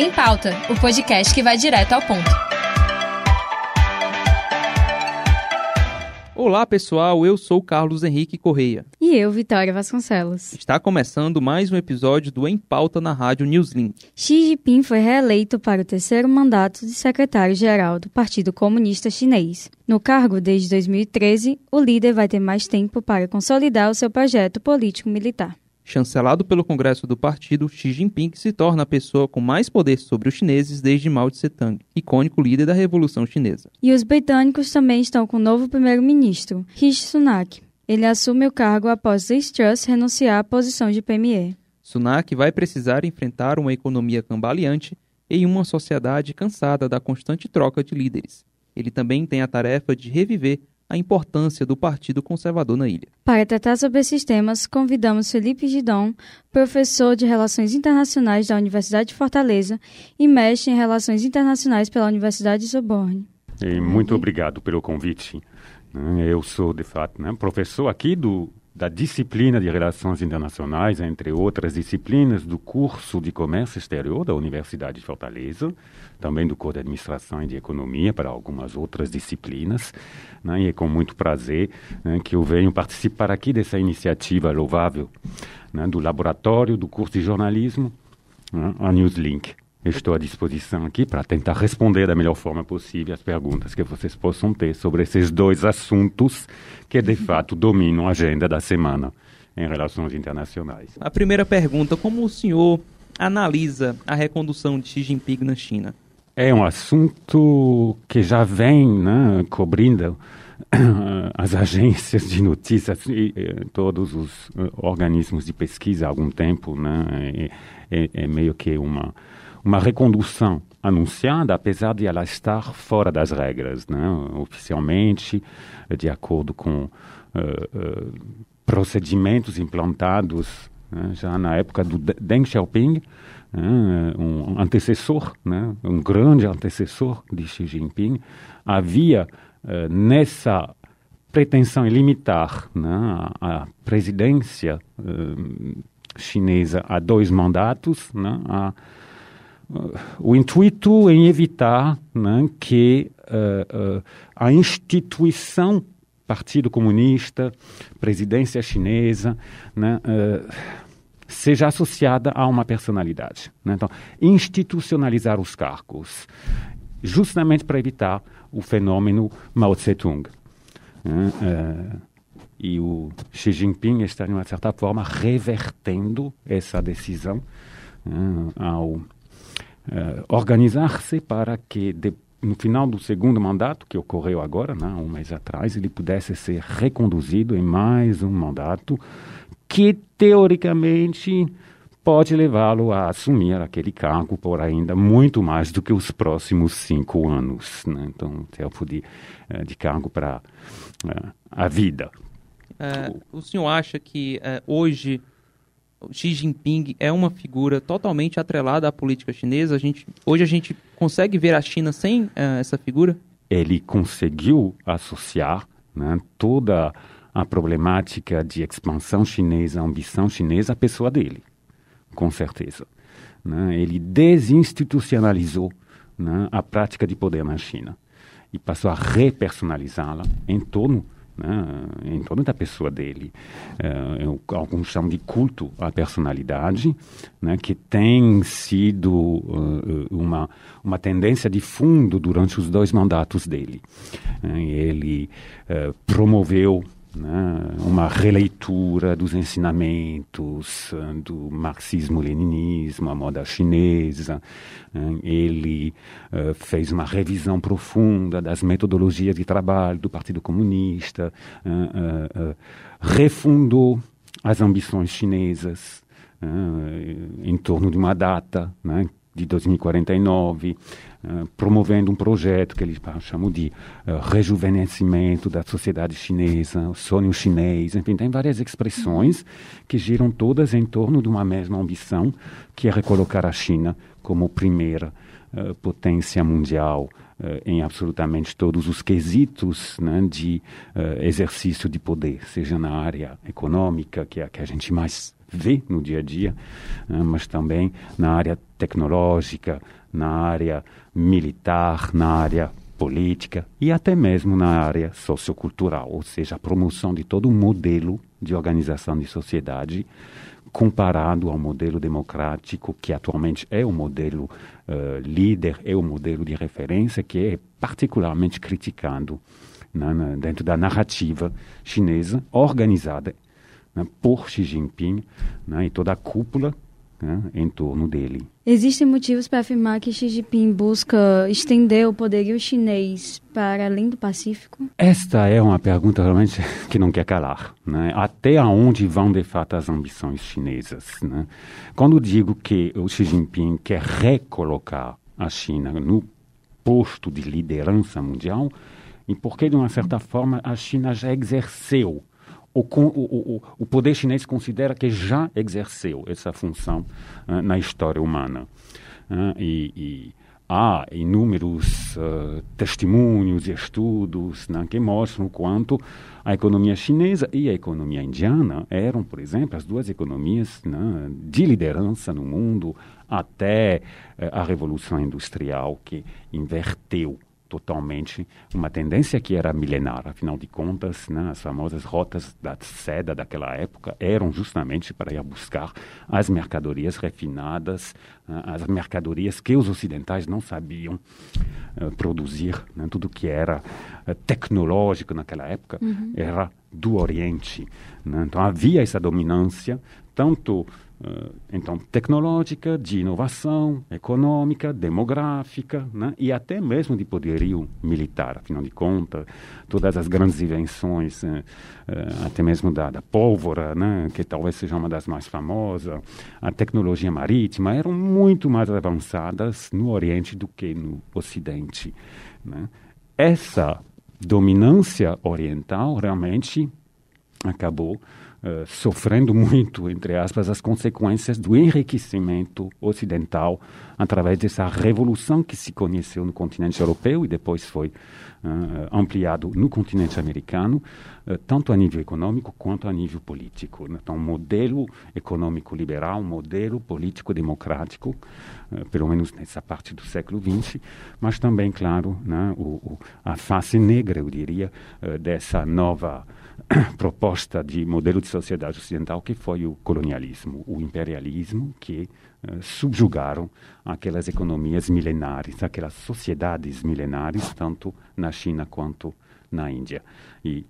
Em Pauta, o podcast que vai direto ao ponto. Olá pessoal, eu sou Carlos Henrique Correia. E eu, Vitória Vasconcelos. Está começando mais um episódio do Em Pauta na Rádio Newslink. Xi Jinping foi reeleito para o terceiro mandato de secretário-geral do Partido Comunista Chinês. No cargo desde 2013, o líder vai ter mais tempo para consolidar o seu projeto político-militar. Chancelado pelo Congresso do partido, Xi Jinping se torna a pessoa com mais poder sobre os chineses desde Mao Tse-tung, icônico líder da Revolução Chinesa. E os britânicos também estão com o novo primeiro-ministro, Rishi Sunak. Ele assume o cargo após Liz Truss renunciar à posição de premier. Sunak vai precisar enfrentar uma economia cambaleante em uma sociedade cansada da constante troca de líderes. Ele também tem a tarefa de reviver a importância do Partido Conservador na ilha. Para tratar sobre esses temas, convidamos Felipe Gidon, professor de Relações Internacionais da Universidade de Fortaleza e mestre em Relações Internacionais pela Universidade de Soborne. E muito obrigado pelo convite. Eu sou, de fato, né, professor aqui do da disciplina de Relações Internacionais, entre outras disciplinas, do curso de Comércio Exterior da Universidade de Fortaleza, também do curso de Administração e de Economia para algumas outras disciplinas. Né? E é com muito prazer né, que eu venho participar aqui dessa iniciativa louvável né, do Laboratório do Curso de Jornalismo, né, a Newslink. Estou à disposição aqui para tentar responder da melhor forma possível as perguntas que vocês possam ter sobre esses dois assuntos que, de fato, dominam a agenda da semana em relações internacionais. A primeira pergunta: como o senhor analisa a recondução de Xi Jinping na China? É um assunto que já vem né, cobrindo as agências de notícias e, todos os organismos de pesquisa há algum tempo. Né, é, é, é meio que uma uma recondução anunciada, apesar de ela estar fora das regras, né? oficialmente, de acordo com uh, uh, procedimentos implantados né? já na época do Deng Xiaoping, né? um antecessor, né? um grande antecessor de Xi Jinping, havia uh, nessa pretensão em limitar né? a, a, presidência chinesa a dois mandatos, né? a, o intuito em evitar né, que uh, uh, a instituição Partido Comunista, presidência chinesa, né, uh, seja associada a uma personalidade. Né? Então, institucionalizar os cargos, justamente para evitar o fenômeno Mao Tse-tung. Né? e o Xi Jinping está, de uma certa forma, revertendo essa decisão né, ao uh, organizar-se para que de, no final do segundo mandato, que ocorreu agora, né, um mês atrás, ele pudesse ser reconduzido em mais um mandato que, teoricamente, pode levá-lo a assumir aquele cargo por ainda muito mais do que os próximos cinco anos. Né? Então, tempo de, eh, de cargo para uh, a vida. Uh, o senhor acha que hoje Xi Jinping é uma figura totalmente atrelada à política chinesa. A gente, hoje a gente consegue ver a China sem uh, essa figura? Ele conseguiu associar né, toda a problemática de expansão chinesa, ambição chinesa à pessoa dele, com certeza. Né? Ele desinstitucionalizou né, a prática de poder na China e passou a repersonalizá-la em torno né, em torno da pessoa dele. É, alguns chamam de culto à personalidade, né, que tem sido uh, uma, uma tendência de fundo durante os dois mandatos dele. ele uh, promoveu né, uma releitura dos ensinamentos eh, do marxismo-leninismo, a moda chinesa. Né, ele uh, fez uma revisão profunda das metodologias de trabalho do Partido Comunista, uh, uh, refundou as ambições chinesas em torno de uma data, né, de 2049, uh, promovendo um projeto que eles chamam de uh, rejuvenescimento da sociedade chinesa, o sonho chinês, enfim, tem várias expressões que giram todas em torno de uma mesma ambição, que é recolocar a China como primeira uh, potência mundial em absolutamente todos os quesitos né, de exercício de poder, seja na área econômica, que é a que a gente mais vê no dia a dia, né, mas também na área tecnológica, na área militar, na área política e até mesmo na área sociocultural, ou seja, a promoção de todo um modelo de organização de sociedade comparado ao modelo democrático que atualmente é o modelo uh, líder, é o modelo de referência que é particularmente criticado né, dentro da narrativa chinesa organizada né, por Xi Jinping né, e toda a cúpula né, em torno dele. Existem motivos para afirmar que Xi Jinping busca estender o poderio chinês para além do Pacífico? Esta é uma pergunta realmente que não quer calar. Né? Até onde vão de fato as ambições chinesas? Né? Quando digo que o Xi Jinping quer recolocar a China no posto de liderança mundial, e porque, de uma certa forma, a China já exerceu o, o, o, poder chinês considera que já exerceu essa função uh, na história humana. Uh, e, e, há inúmeros uh, testemunhos e estudos né, que mostram quanto a economia chinesa e a economia indiana eram, por exemplo, as duas economias né, de liderança no mundo até a Revolução Industrial, que inverteu totalmente uma tendência que era milenar. Afinal de contas, né, as famosas rotas da seda daquela época eram justamente para ir buscar as mercadorias refinadas, uh, as mercadorias que os ocidentais não sabiam uh, produzir. Né, tudo que era uh, tecnológico naquela época uhum. era do Oriente. Né, então havia essa dominância, tanto então, tecnológica, de inovação, econômica, demográfica né? e até mesmo de poderio militar. Afinal de contas, todas as grandes invenções, uh, uh, até mesmo da, da pólvora, né? que talvez seja uma das mais famosas, a tecnologia marítima, eram muito mais avançadas no Oriente do que no Ocidente. Né? Essa dominância oriental realmente acabou uh, sofrendo muito, entre aspas, as consequências do enriquecimento ocidental através dessa revolução que se conheceu no continente europeu e depois foi ampliado no continente americano, uh, tanto a nível econômico quanto a nível político. Então, um modelo econômico liberal, um modelo político democrático, pelo menos nessa parte do século XX, mas também, claro, né, o, o, a face negra, eu diria, dessa nova proposta de modelo de sociedade ocidental que foi o colonialismo, o imperialismo que subjugaram aquelas economias milenares, aquelas sociedades milenares, tanto na China quanto na Índia. E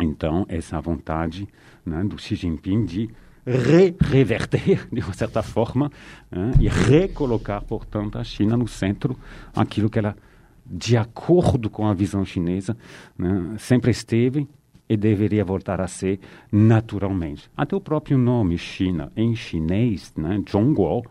então essa vontade né, do Xi Jinping de re reverter, de uma certa forma, né, e recolocar, portanto, a China no centro, aquilo que ela, de acordo com a visão chinesa, né, sempre esteve e deveria voltar a ser naturalmente. Até o próprio nome China, em chinês, né, Zhongguo,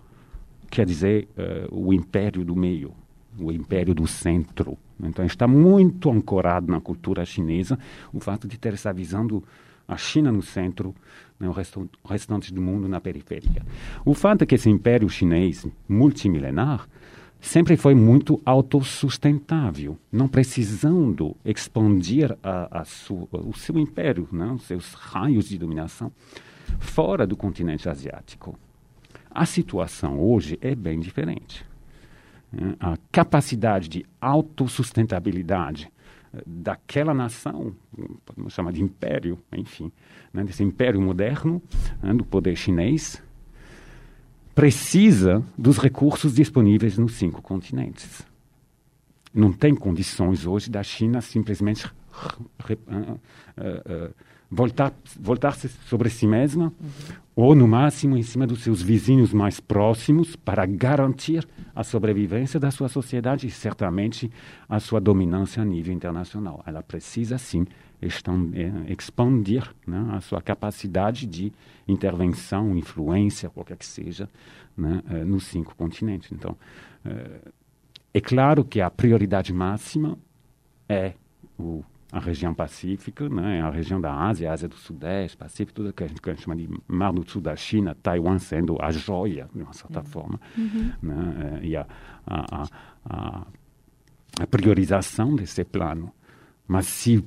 quer dizer uh, o império do meio, o império do centro. Então está muito ancorado na cultura chinesa o fato de ter essa visão do a China no centro, né, o, o restante do mundo na periferia. O fato é que esse império chinês multimilenar sempre foi muito autossustentável, não precisando expandir a, a sua, o seu império, né, os seus raios de dominação fora do continente asiático. A situação hoje é bem diferente. Né. A capacidade de autossustentabilidade eh, daquela nação, podemos chamar de império, enfim, né, desse império moderno, né, do poder chinês, precisa dos recursos disponíveis nos cinco continentes. Não tem condições hoje da China simplesmente uh, uh, uh, voltar, voltar-se sobre si mesma uhum. ou, no máximo, em cima dos seus vizinhos mais próximos para garantir a sobrevivência da sua sociedade e, certamente, a sua dominância a nível internacional. Ela precisa, sim, expandir né, a sua capacidade de intervenção, influência, qualquer que seja, né, eh, nos cinco continentes. Então, eh, é claro que a prioridade máxima é o, a região pacífica, né, a região da Ásia, Ásia do Sudeste, Pacífico, tudo que a gente, que a gente chama de Mar do Sul da China, Taiwan sendo a joia, de uma certa uhum. forma, uhum. né, e a, a, a, a priorização desse plano. Mas se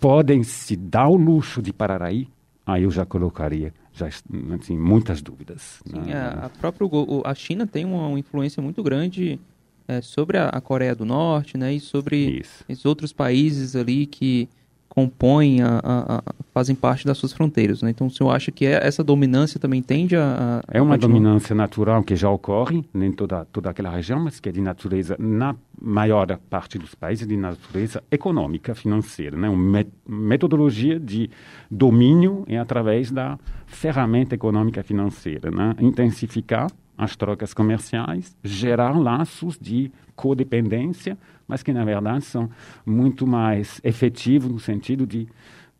podem se dar o luxo de parar aí, aí eu já colocaria já assim, muitas dúvidas. Sim, né? a, a própria a China tem uma, influência muito grande é, sobre a, a, Coreia do Norte, né, e sobre Isso. esses outros países ali que compõem, a, a, a, fazem parte das suas fronteiras. Né? Então, o senhor acha que é, essa dominância também tende a... é uma dominância natural que já ocorre em toda, toda aquela região, mas que é de natureza, na maior parte dos países, de natureza econômica, financeira. Né? Uma metodologia de domínio é através da ferramenta econômica financeira. Né? Intensificar as trocas comerciais, gerar laços de codependência, mas que na verdade são muito mais efetivos no sentido de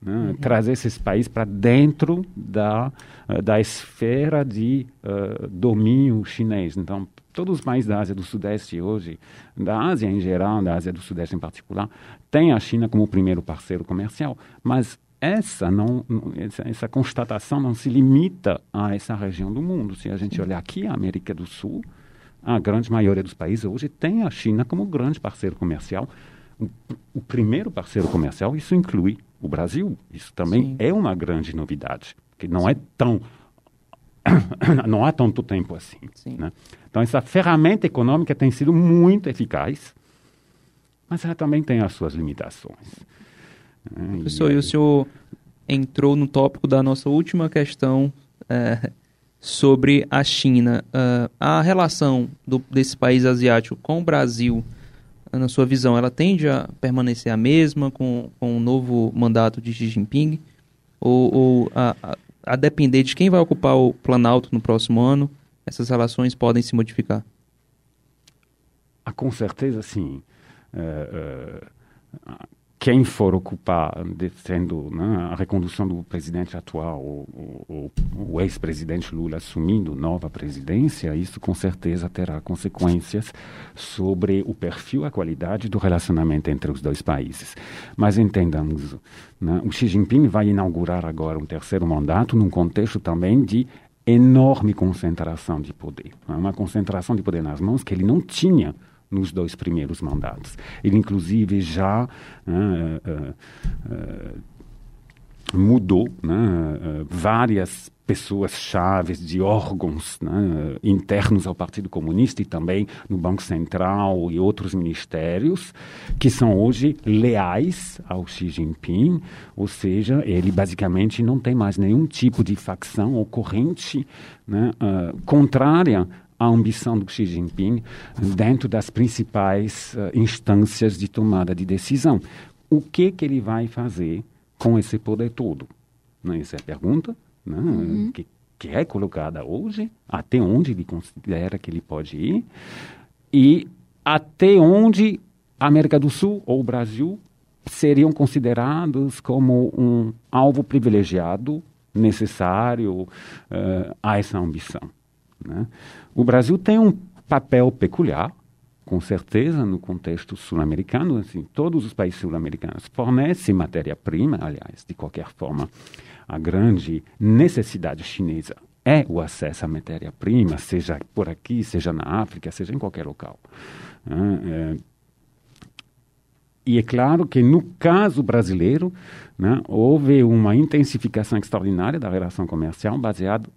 né, uhum. trazer esses países para dentro da, uh, da esfera de uh, domínio chinês. Então, todos os países da Ásia do Sudeste hoje, da Ásia em geral, da Ásia do Sudeste em particular, têm a China como primeiro parceiro comercial, mas essa, não, essa, essa constatação não se limita a essa região do mundo. Se a gente olhar aqui a América do Sul, a grande maioria dos países hoje tem a China como grande parceiro comercial. O, o primeiro parceiro comercial, isso inclui o Brasil. Isso também Sim. é uma grande novidade, que não é tão não há tanto tempo assim. Né? Então, essa ferramenta econômica tem sido muito eficaz, mas ela também tem as suas limitações. Né? Professor, e, o senhor entrou no tópico da nossa última questão é, sobre a China. Uh, a relação do, desse país asiático com o Brasil, na sua visão, ela tende a permanecer a mesma com, com o novo mandato de Xi Jinping? Ou, ou a, a, a, depender de quem vai ocupar o Planalto no próximo ano, essas relações podem se modificar? Ah, com certeza, sim. Uh, uh, quem for ocupar, sendo né, a recondução do presidente atual, o, o ex-presidente Lula assumindo nova presidência, isso com certeza terá consequências sobre o perfil, a qualidade do relacionamento entre os dois países. Mas entendamos, né, o Xi Jinping vai inaugurar agora um terceiro mandato num contexto também de enorme concentração de poder, né, uma concentração de poder nas mãos que ele não tinha nos dois primeiros mandatos. Ele, inclusive, já uh, uh, uh, mudou né, várias pessoas chaves de órgãos né, internos ao Partido Comunista e também no Banco Central e outros ministérios que são hoje leais ao Xi Jinping, ou seja, ele basicamente não tem mais nenhum tipo de facção ou corrente né, uh, contrária a ambição do Xi Jinping dentro das principais uh, instâncias de tomada de decisão. O que que ele vai fazer com esse poder todo? Né? Essa é a pergunta né? uhum. que, que é colocada hoje. Até onde ele considera que ele pode ir? E até onde a América do Sul ou o Brasil seriam considerados como um alvo privilegiado necessário uh, a essa ambição. Né? O Brasil tem um papel peculiar, com certeza, no contexto sul-americano. Assim, todos os países sul-americanos fornecem matéria-prima, aliás, de qualquer forma, a grande necessidade chinesa é o acesso à matéria-prima, seja por aqui, seja na África, seja em qualquer local. É, e é claro que no caso brasileiro, né, houve uma intensificação extraordinária da relação comercial baseada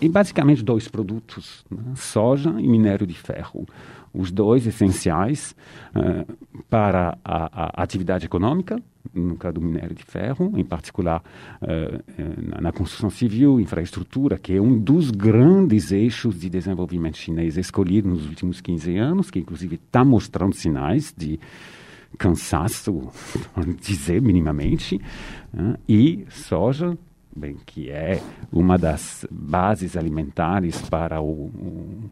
e basicamente dois produtos, né? soja e minério de ferro. Os dois essenciais uh, para a, a, atividade econômica, no caso do minério de ferro, em particular uh, na, construção civil, infraestrutura, que é um dos grandes eixos de desenvolvimento chinês escolhido nos últimos 15 anos, que inclusive está mostrando sinais de cansaço, dizer minimamente, uh, e soja bem, que é uma das bases alimentares para o, o,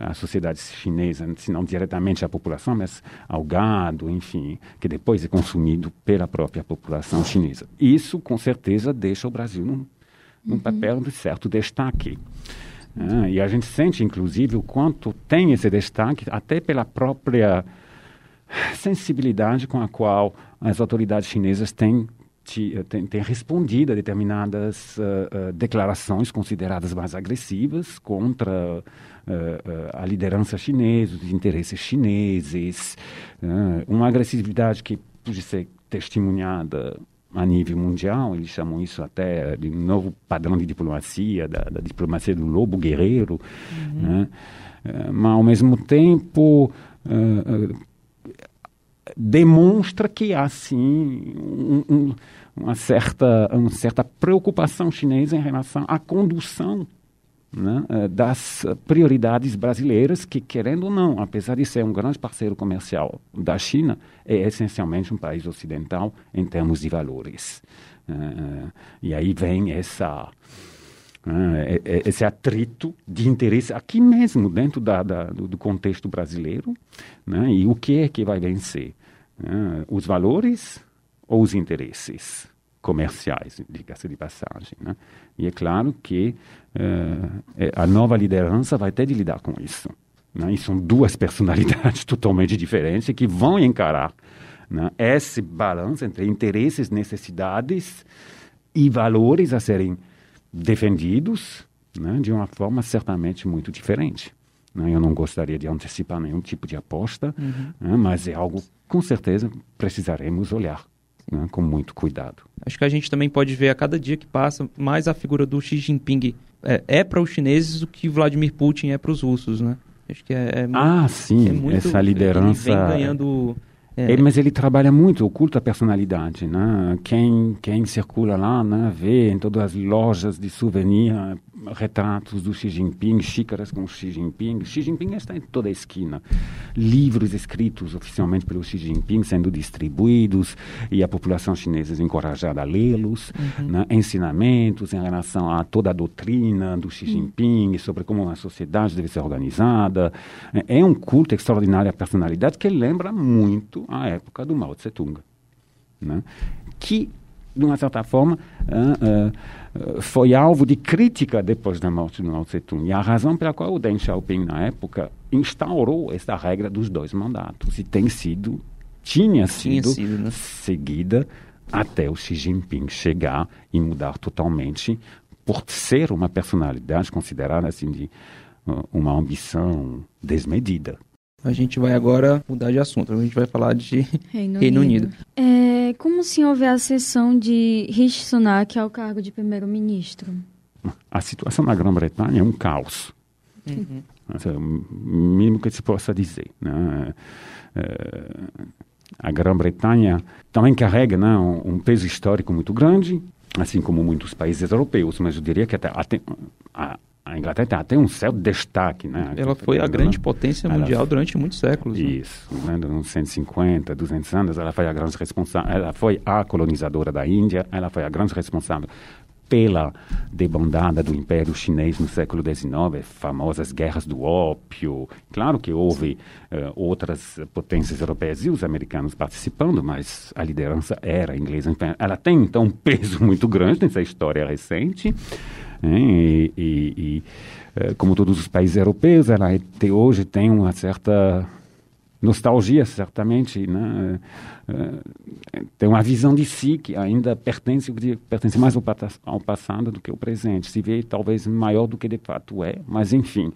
a sociedade chinesa, se não diretamente a população, mas ao gado, enfim, que depois é consumido pela própria população chinesa. Isso, com certeza, deixa o Brasil num, num uhum. papel de certo destaque. Ah, e a gente sente, inclusive, o quanto tem esse destaque, até pela própria sensibilidade com a qual as autoridades chinesas têm tem, tem, respondido a determinadas uh, uh, declarações consideradas mais agressivas contra uh, a liderança chinesa, os interesses chineses, uma agressividade que pode ser testemunhada a nível mundial, eles chamam isso até de novo padrão de diplomacia, da, da diplomacia do lobo guerreiro, uhum. né? mas ao mesmo tempo demonstra que há sim um, um, uma, certa, uma certa preocupação chinesa em relação à condução né, eh, das prioridades brasileiras, que, querendo ou não, apesar de ser um grande parceiro comercial da China, é essencialmente um país ocidental em termos de valores. Uh, e aí vem essa, uh, esse atrito de interesse aqui mesmo, dentro da, da, do, contexto brasileiro. Né, e o que é que vai vencer? Uh, os valores ou os interesses? comerciais, diga-se de passagem. Né? E é claro que uh, a nova liderança vai ter de lidar com isso. Né? E são duas personalidades totalmente diferentes que vão encarar né? esse balanço entre interesses, necessidades e valores a serem defendidos né? de uma forma certamente muito diferente. Né? Eu não gostaria de antecipar nenhum tipo de aposta, uhum. né? mas é algo com certeza precisaremos olhar né, com muito cuidado. Acho que a gente também pode ver a cada dia que passa mais a figura do Xi Jinping é, é para os chineses o que Vladimir Putin é para os russos, né? Acho que é, é ah, sim, é muito, essa liderança. Ele vem ganhando é. Ele, mas ele trabalha muito, oculta a personalidade, né? Quem, quem circula lá, né, vê em todas as lojas de souvenir retratos do Xi Jinping, xícaras com Xi Jinping. Xi Jinping está em toda a esquina. Livros escritos oficialmente pelo Xi Jinping sendo distribuídos e a população chinesa encorajada a lê-los. Uhum. Né? Ensinamentos em relação a toda a doutrina do Xi Jinping uhum. sobre como a sociedade deve ser organizada. É um culto extraordinário à personalidade que lembra muito a época do Mao Tse-tung. Né? Que, de uma certa forma, uh, uh, foi alvo de crítica depois da morte do Mao Tse-tung. E a razão pela qual o Deng Xiaoping, na época, instaurou essa regra dos dois mandatos. E tem sido, tinha sido, tinha sido né? seguida até o Xi Jinping chegar e mudar totalmente por ser uma personalidade considerada assim de uh, uma ambição desmedida. A gente vai agora mudar de assunto. A gente vai falar de Reino, Reino Unido. Unido. É, como o senhor vê a sessão de Rishi Sunak ao cargo de primeiro-ministro? A situação na Grã-Bretanha é um caos. Uhum. É o mínimo que se possa dizer. Né? É, a Grã-Bretanha também carrega né, um, um, peso histórico muito grande, assim como muitos países europeus, mas eu diria que até, até a, a Inglaterra tem até um certo destaque, né? Ela foi a grande potência mundial ela, durante muitos séculos. Né? Isso, né? uns 150, 200 anos, ela foi a grande responsável, ela foi a colonizadora da Índia, ela foi a grande responsável pela debandada do Império Chinês no século XIX, famosas guerras do ópio. Claro que houve uh, outras potências europeias e os americanos participando, mas a liderança era inglesa. Ela tem, então, um peso muito grande nessa história recente. E, e, e, eh, como todos os países europeus, ela até hoje tem uma certa nostalgia, certamente, né? Eh, tem uma visão de si que ainda pertence, pertence mais ao, passado do que ao presente. Se vê talvez maior do que de fato é, mas enfim.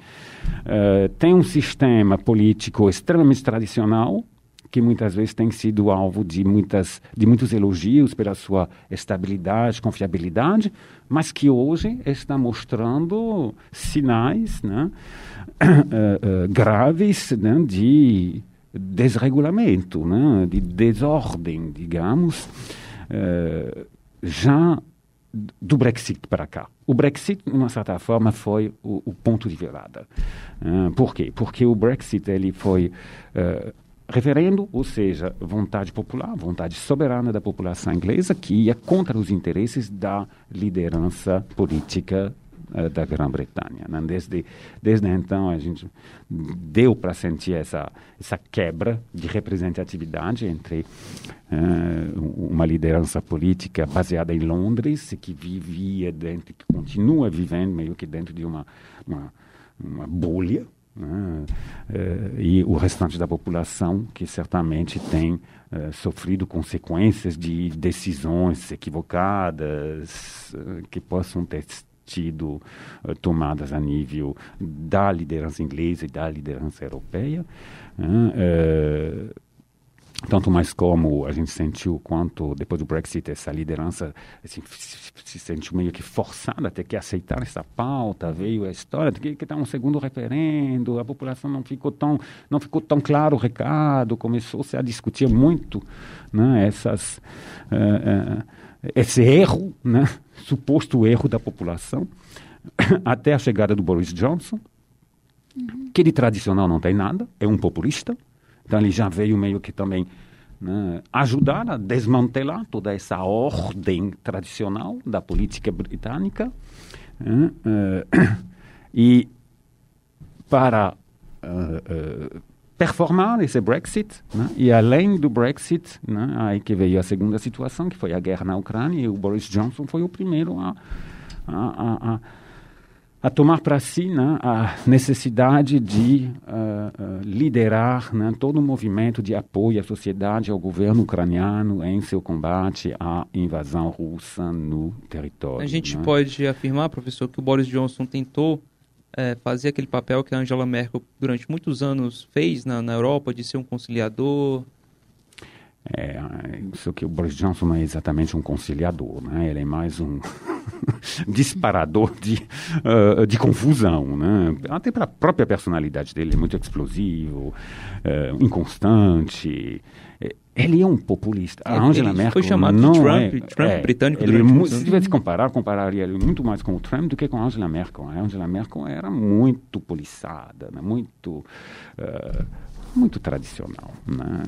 Tem um sistema político extremamente tradicional, que muitas vezes tem sido alvo de, muitas, de muitos elogios pela sua estabilidade, confiabilidade, mas que hoje está mostrando sinais né, uh, uh, graves né, de desregulamento, né, de desordem, digamos, uh, já do Brexit para cá. O Brexit, de uma certa forma, foi o, o ponto de virada. Uh, por quê? Porque o Brexit ele foi uh, referendo, ou seja, vontade popular, vontade soberana da população inglesa, que ia contra os interesses da liderança política uh, da Grã-Bretanha. Né? Desde, desde então, a gente deu para sentir essa, essa quebra de representatividade entre uh, uma liderança política baseada em Londres, que vivia dentro, que continua vivendo meio que dentro de uma, uma, uma bolha, né? Eh, e o restante da população que certamente tem eh, sofrido consequências de decisões equivocadas eh, que possam ter tido tomadas a nível da liderança inglesa e da liderança europeia. Né? Tanto mais como a gente sentiu quanto depois do Brexit essa liderança assim, se sentiu meio que forçada a ter que aceitar essa pauta veio a história de que, que tá um segundo referendo a população não ficou tão não ficou tão claro o recado começou se a discutir muito né, essas uh, uh, esse erro né, suposto erro da população até a chegada do Boris Johnson uhum. que de tradicional não tem nada é um populista então ele já veio meio que também né, ajudar a desmantelar toda essa ordem tradicional da política britânica né, uh, e para uh, uh, performar esse Brexit né, e além do Brexit né, aí que veio a segunda situação que foi a guerra na Ucrânia e o Boris Johnson foi o primeiro a, a, a, a a tomar para si né, a necessidade de uh, uh, liderar né, todo o movimento de apoio à sociedade, ao governo ucraniano em seu combate à invasão russa no território. A gente né? pode afirmar, professor, que o Boris Johnson tentou é, fazer aquele papel que a Angela Merkel durante muitos anos fez na, na Europa, de ser um conciliador, é, isso que o Boris Johnson não é exatamente um conciliador, né? ele é mais um disparador de, uh, de confusão. Né? Até para a própria personalidade dele, é muito explosivo, uh, inconstante. É, ele é um populista. A Angela Merkel foi chamado não de Trump, é, Trump é, britânico. Ele, durante se tivesse comparar, compararia ele muito mais com o Trump do que com a Angela Merkel. A Angela Merkel era muito poliçada, né? muito uh, muito tradicional, né?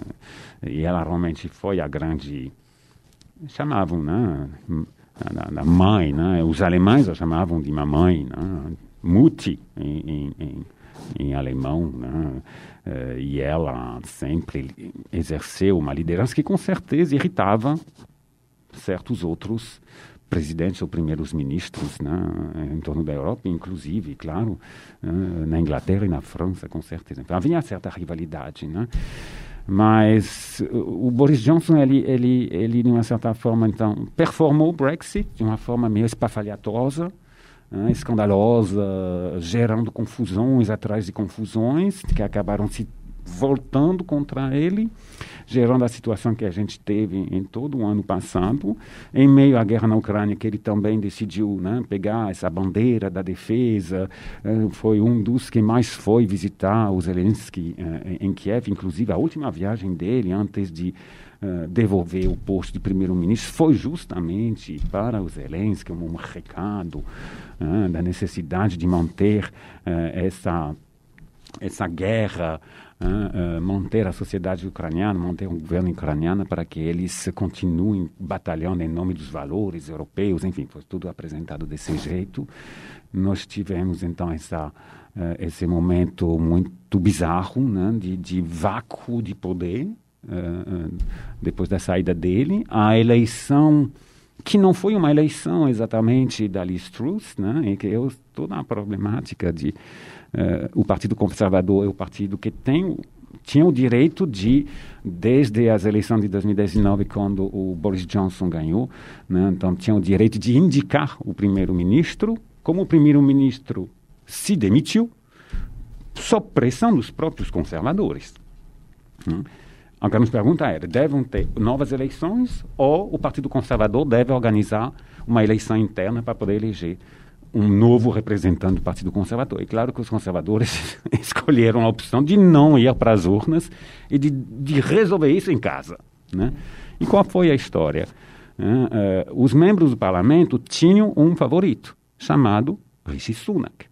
E ela realmente foi a grande chamavam, né? A, mãe, né? Os alemães a chamavam de mamãe, né? Mutti em, em, em alemão, né? Uh, e ela sempre exerceu uma liderança que com certeza irritava certos outros presidentes ou primeiros ministros né, em torno da Europa, inclusive, claro, né, na Inglaterra e na França, com certeza. Então, havia certa rivalidade, né? Mas o Boris Johnson, ele, ele, ele, de uma certa forma, então, performou o Brexit de uma forma meio espafalhatosa, né, escandalosa, gerando confusões atrás de confusões, que acabaram se voltando contra ele, gerando a situação que a gente teve em todo o ano passado, em meio à guerra na Ucrânia, que ele também decidiu né, pegar essa bandeira da defesa, uh, foi um dos que mais foi visitar o Zelensky uh, em Kiev, inclusive a última viagem dele antes de Uh, devolver o posto de primeiro-ministro foi justamente para o Zelensky um recado da necessidade de manter uh, essa essa guerra uh, manter a sociedade ucraniana, manter o governo ucraniano para que eles continuem batalhando em nome dos valores europeus, enfim, foi tudo apresentado desse jeito. Nós tivemos então essa, uh, esse momento muito bizarro né, de, de vácuo de poder uh, depois da saída dele. A eleição que não foi uma eleição exatamente da Liz Truss, né, em que eu toda a problemática de Uh, o Partido Conservador é o partido que tem tinha o direito de, desde as eleições de 2019, quando o Boris Johnson ganhou, né, então tinha o direito de indicar o primeiro-ministro. Como o primeiro-ministro se demitiu, sob pressão dos próprios conservadores. Né? A grande pergunta era: devem ter novas eleições ou o Partido Conservador deve organizar uma eleição interna para poder eleger um novo representante do Partido Conservador. E claro que os conservadores escolheram a opção de não ir para as urnas e de, de resolver isso em casa. Né? E qual foi a história? Uh, uh, os membros do parlamento tinham um favorito, chamado Rishi Sunak.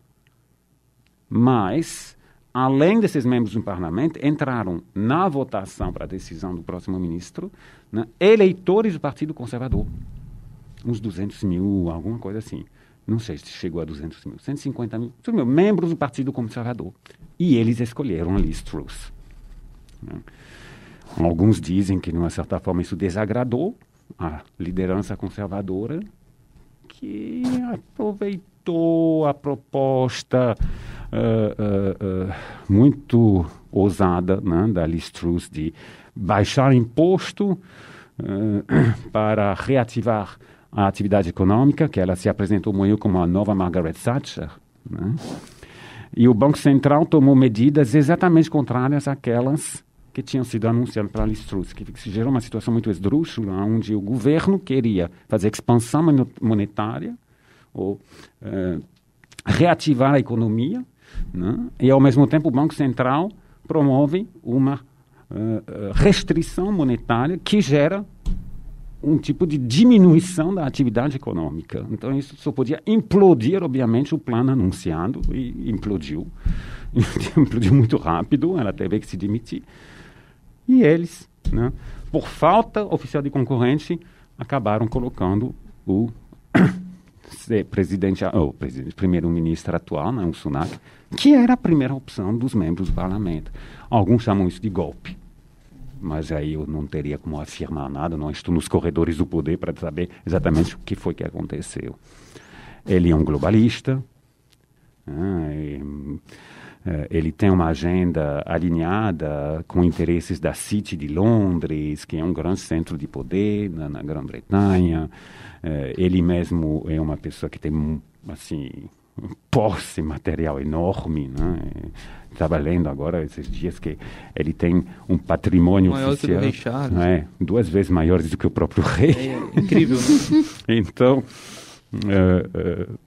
Mas, além desses membros do parlamento, entraram na votação para a decisão do próximo ministro né, eleitores do Partido Conservador. Uns 200 mil, alguma coisa assim não sei se chegou a 200 mil, 150 mil, mil membros do Partido Conservador. E eles escolheram a Liz Truss. Né? Alguns dizem que, de uma certa forma, isso desagradou a liderança conservadora, que aproveitou a proposta uh, uh, muito ousada né, da Liz Truss de baixar imposto para reativar a atividade econômica, que ela se apresentou meio como a nova Margaret Thatcher. Né? E o Banco Central tomou medidas exatamente contrárias àquelas que tinham sido anunciados pela Liz Truss, que gerou uma situação muito esdrúxula, onde o governo queria fazer expansão monetária ou uh, reativar a economia, né? e ao mesmo tempo o Banco Central promove uma uh, restrição monetária que gera um tipo de diminuição da atividade econômica. Então, isso só podia implodir, obviamente, o plano anunciado, e implodiu. implodiu muito rápido, ela teve que se demitir. E eles, né, por falta oficial de concorrente, acabaram colocando o presidente, o presidente primeiro-ministro atual, né, o Sunak, que era a primeira opção dos membros do parlamento. Alguns chamam isso de golpe mas aí eu não teria como afirmar nada, não estou nos corredores do poder para saber exatamente o que foi que aconteceu. Ele é um globalista, né, e, ele tem uma agenda alinhada com interesses da City de Londres, que é um grande centro de poder na, na Grã-Bretanha. É, ele mesmo é uma pessoa que tem assim posse material enorme, né? Estava lendo agora esses dias que ele tem um patrimônio maior oficial, Charles. Né? duas vezes maior do que o próprio rei. É, é incrível. Né? então, uh, uh,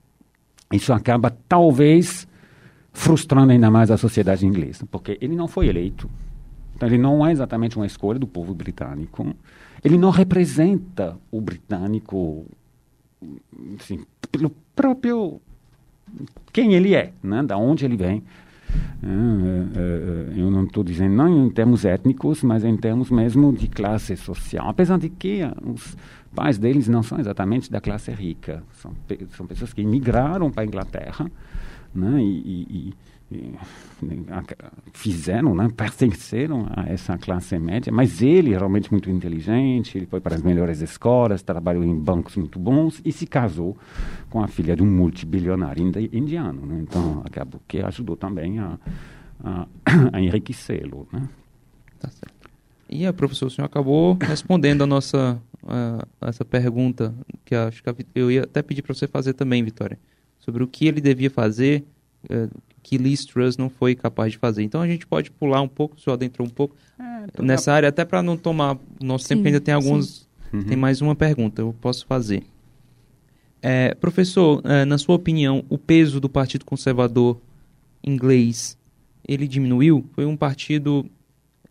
isso acaba talvez frustrando ainda mais a sociedade inglesa, porque ele não foi eleito. Então, ele não é exatamente uma escolha do povo britânico. Ele não representa o britânico assim, pelo próprio quem ele é, né? da onde ele vem. É, é, é, eu não estou dizendo não em termos étnicos, mas em termos mesmo de classe social. Apesar de que os pais deles não são exatamente da classe rica, são, são pessoas que migraram para a Inglaterra né? e, e fizeram, né, pertenceram a essa classe média, mas ele realmente muito inteligente, ele foi para as melhores escolas, trabalhou em bancos muito bons e se casou com a filha de um multibilionário indiano. Né? Então, acabou que ajudou também a, a, a enriquecê-lo. Né? Tá certo. E, a professor, o senhor acabou respondendo a nossa a essa pergunta, que acho que eu ia até pedir para você fazer também, Vitória, sobre o que ele devia fazer, eh, que Liz Truss não foi capaz de fazer. Então a gente pode pular um pouco, só adentrou um pouco é, nessa área, até para não tomar nosso sim, tempo, ainda tem alguns. Uhum. Tem mais uma pergunta, eu posso fazer. É, professor, é, na sua opinião, o peso do Partido Conservador inglês, ele diminuiu? Foi um partido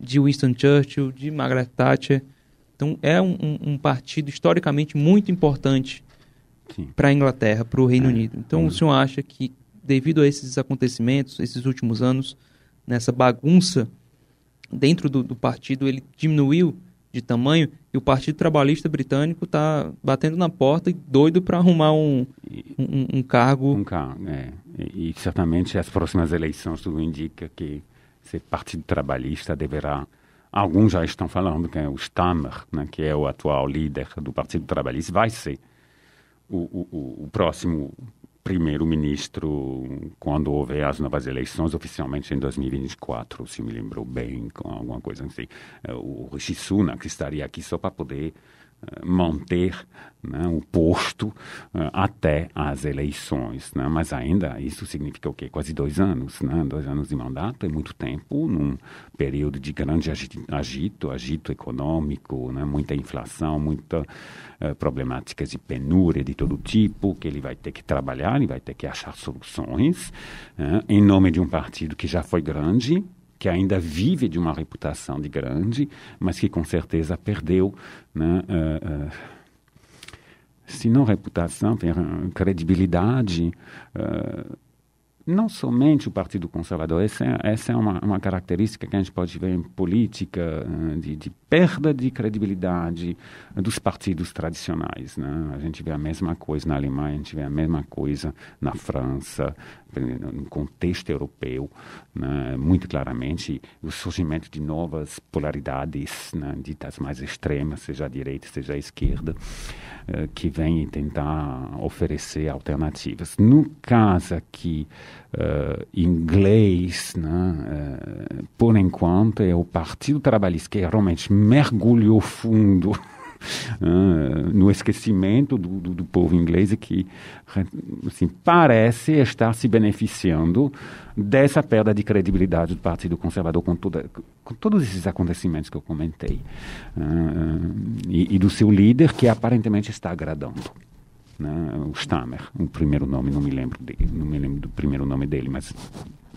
de Winston Churchill, de Margaret Thatcher. Então, é um, um, um partido historicamente muito importante para a Inglaterra, para o Reino é. Unido. Então, uhum. o senhor acha que devido a esses acontecimentos, esses últimos anos, nessa bagunça dentro do, do partido, ele diminuiu de tamanho e o Partido Trabalhista Britânico está batendo na porta e doido para arrumar um, um, um, cargo. Um cargo, é. E, e, certamente as próximas eleições tudo indica que esse Partido Trabalhista deverá. Alguns já estão falando que é o Stammer, né, que é o atual líder do Partido Trabalhista, vai ser o, o, o próximo primeiro-ministro quando houver as novas eleições, oficialmente em 2024, se me lembrou bem, com alguma coisa assim. É, o Rishi Sunak estaria aqui só para poder manter né, o posto uh, até as eleições. Né? Mas ainda isso significa o quê? Quase dois anos. Né? Dois anos de mandato é muito tempo, num período de grande agito, agito econômico, né? muita inflação, muita uh, problemáticas de penúria de todo tipo, que ele vai ter que trabalhar, ele vai ter que achar soluções, né? em nome de um partido que já foi grande, que ainda vive de uma reputação de grande, mas que com certeza perdeu, né, uh, uh, se não reputação, credibilidade. Uh, não somente o Partido Conservador, essa é, essa é uma, uma característica que a gente pode ver em política, de, de perda de credibilidade dos partidos tradicionais. Né? A gente vê a mesma coisa na Alemanha, a gente vê a mesma coisa na França, no contexto europeu, né? muito claramente, o surgimento de novas polaridades, né? ditas mais extremas, seja a direita, seja a esquerda, uh, que vêm tentar oferecer alternativas. No caso aqui, uh, inglês, né, uh, por enquanto, é o Partido Trabalhista que realmente mergulhou fundo uh, no esquecimento do, do, do, povo inglês que assim, parece estar se beneficiando dessa perda de credibilidade do Partido Conservador com, toda, com todos esses acontecimentos que eu comentei uh, e, e, do seu líder que aparentemente está agradando. Né? O Stammer, o primeiro nome, não me lembro dele, não me lembro do primeiro nome dele, mas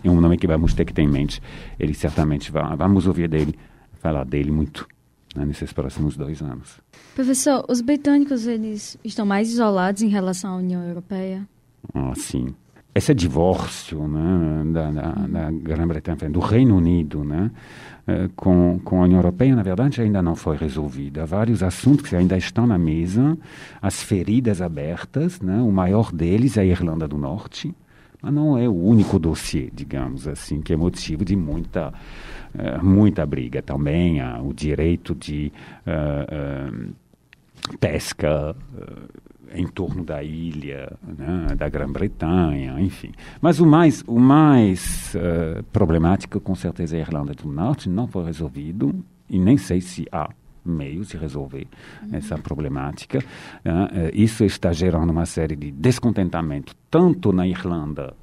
é um nome que vamos ter que ter em mente. Ele certamente vai, vamos ouvir dele, falar dele muito né, nesses próximos dois anos. Professor, os britânicos eles estão mais isolados em relação à União Europeia? Ah, sim. Esse divórcio né, da, da, da Grã-Bretanha, do Reino Unido, né, eh, com, com a União Europeia, na verdade, ainda não foi resolvida. Há vários assuntos que ainda estão na mesa, as feridas abertas, né, o maior deles é a Irlanda do Norte, mas não é o único dossiê, digamos assim, que é motivo de muita, uh, muita briga. Também há o direito de uh, uh, pesca em torno da ilha, né, da Grã-Bretanha, enfim. Mas o mais, o mais problemático, com certeza, é a Irlanda do Norte, não foi resolvido, e nem sei se há meios de resolver uhum. essa problemática. Uh, isso está gerando uma série de descontentamento, tanto na Irlanda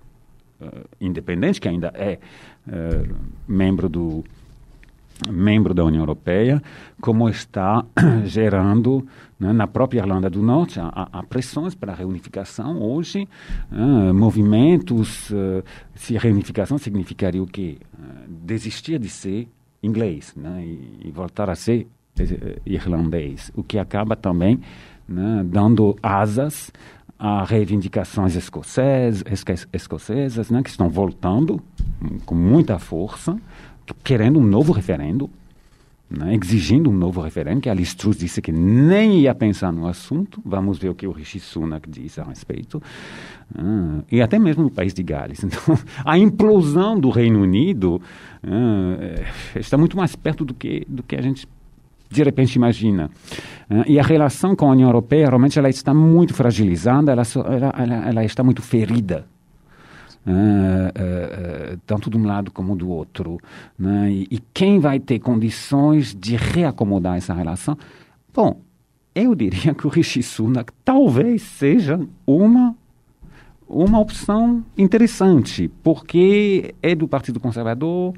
uh, independente, que ainda é uh, membro do membro da União Europeia, como está gerando né, na própria Irlanda do Norte há, há pressões para a reunificação hoje, movimentos, se a reunificação significaria o quê? desistir de ser inglês né, e, e voltar a ser irlandês, o que acaba também né, dando asas a reivindicações escocesas, escocesas né, que estão voltando com muita força, querendo um novo referendo, né, exigindo um novo referendo, que a Liz Truss disse que nem ia pensar no assunto. Vamos ver o que o Rishi Sunak diz a respeito. Ah, e até mesmo no país de Gales. Então, a implosão do Reino Unido ah, está muito mais perto do que, do que a gente de repente imagina. Uh, e a relação com a União Europeia realmente ela está muito fragilizada, ela, ela, ela, está muito ferida. Uh, uh, tanto de um lado como do outro. Né? E, e, quem vai ter condições de reacomodar essa relação? Bom, eu diria que o Rishi Sunak talvez seja uma uma opção interessante, porque é do Partido Conservador,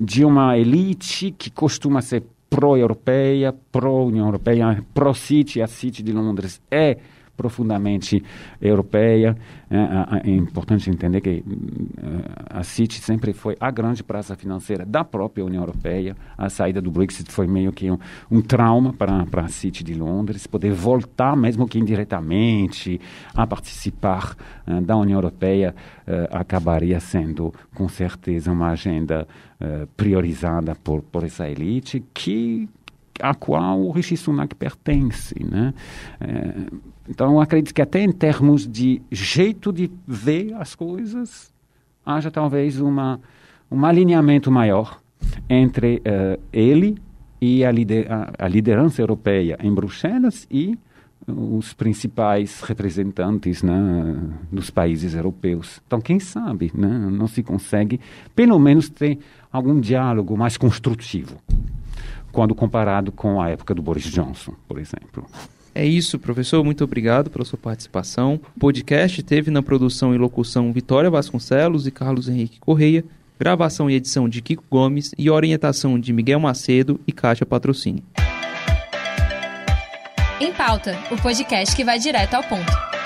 de uma elite que costuma ser pró-europeia, pró-União Europeia, pró-City, a City de Londres. É profundamente europeia. É, é, importante entender que a City sempre foi a grande praça financeira da própria União Europeia. A saída do Brexit foi meio que um, um trauma para, a City de Londres. Poder voltar, mesmo que indiretamente, a participar uh, da União Europeia uh, acabaria sendo, com certeza, uma agenda priorizada por, por essa elite que a qual o Rishi Sunak pertence, né? É, então, acredito que até em termos de jeito de ver as coisas, haja talvez uma, um alinhamento maior entre uh, ele e a, lider a, a, liderança europeia em Bruxelas e os principais representantes né, dos países europeus. Então, quem sabe né, não se consegue, pelo menos, ter algum diálogo mais construtivo quando comparado com a época do Boris Johnson, por exemplo. É isso, professor. Muito obrigado pela sua participação. O podcast teve na produção e locução Vitória Vasconcelos e Carlos Henrique Correia, gravação e edição de Kiko Gomes e orientação de Miguel Macedo e Kátia Patrocínio. Em Pauta, o podcast que vai direto ao ponto.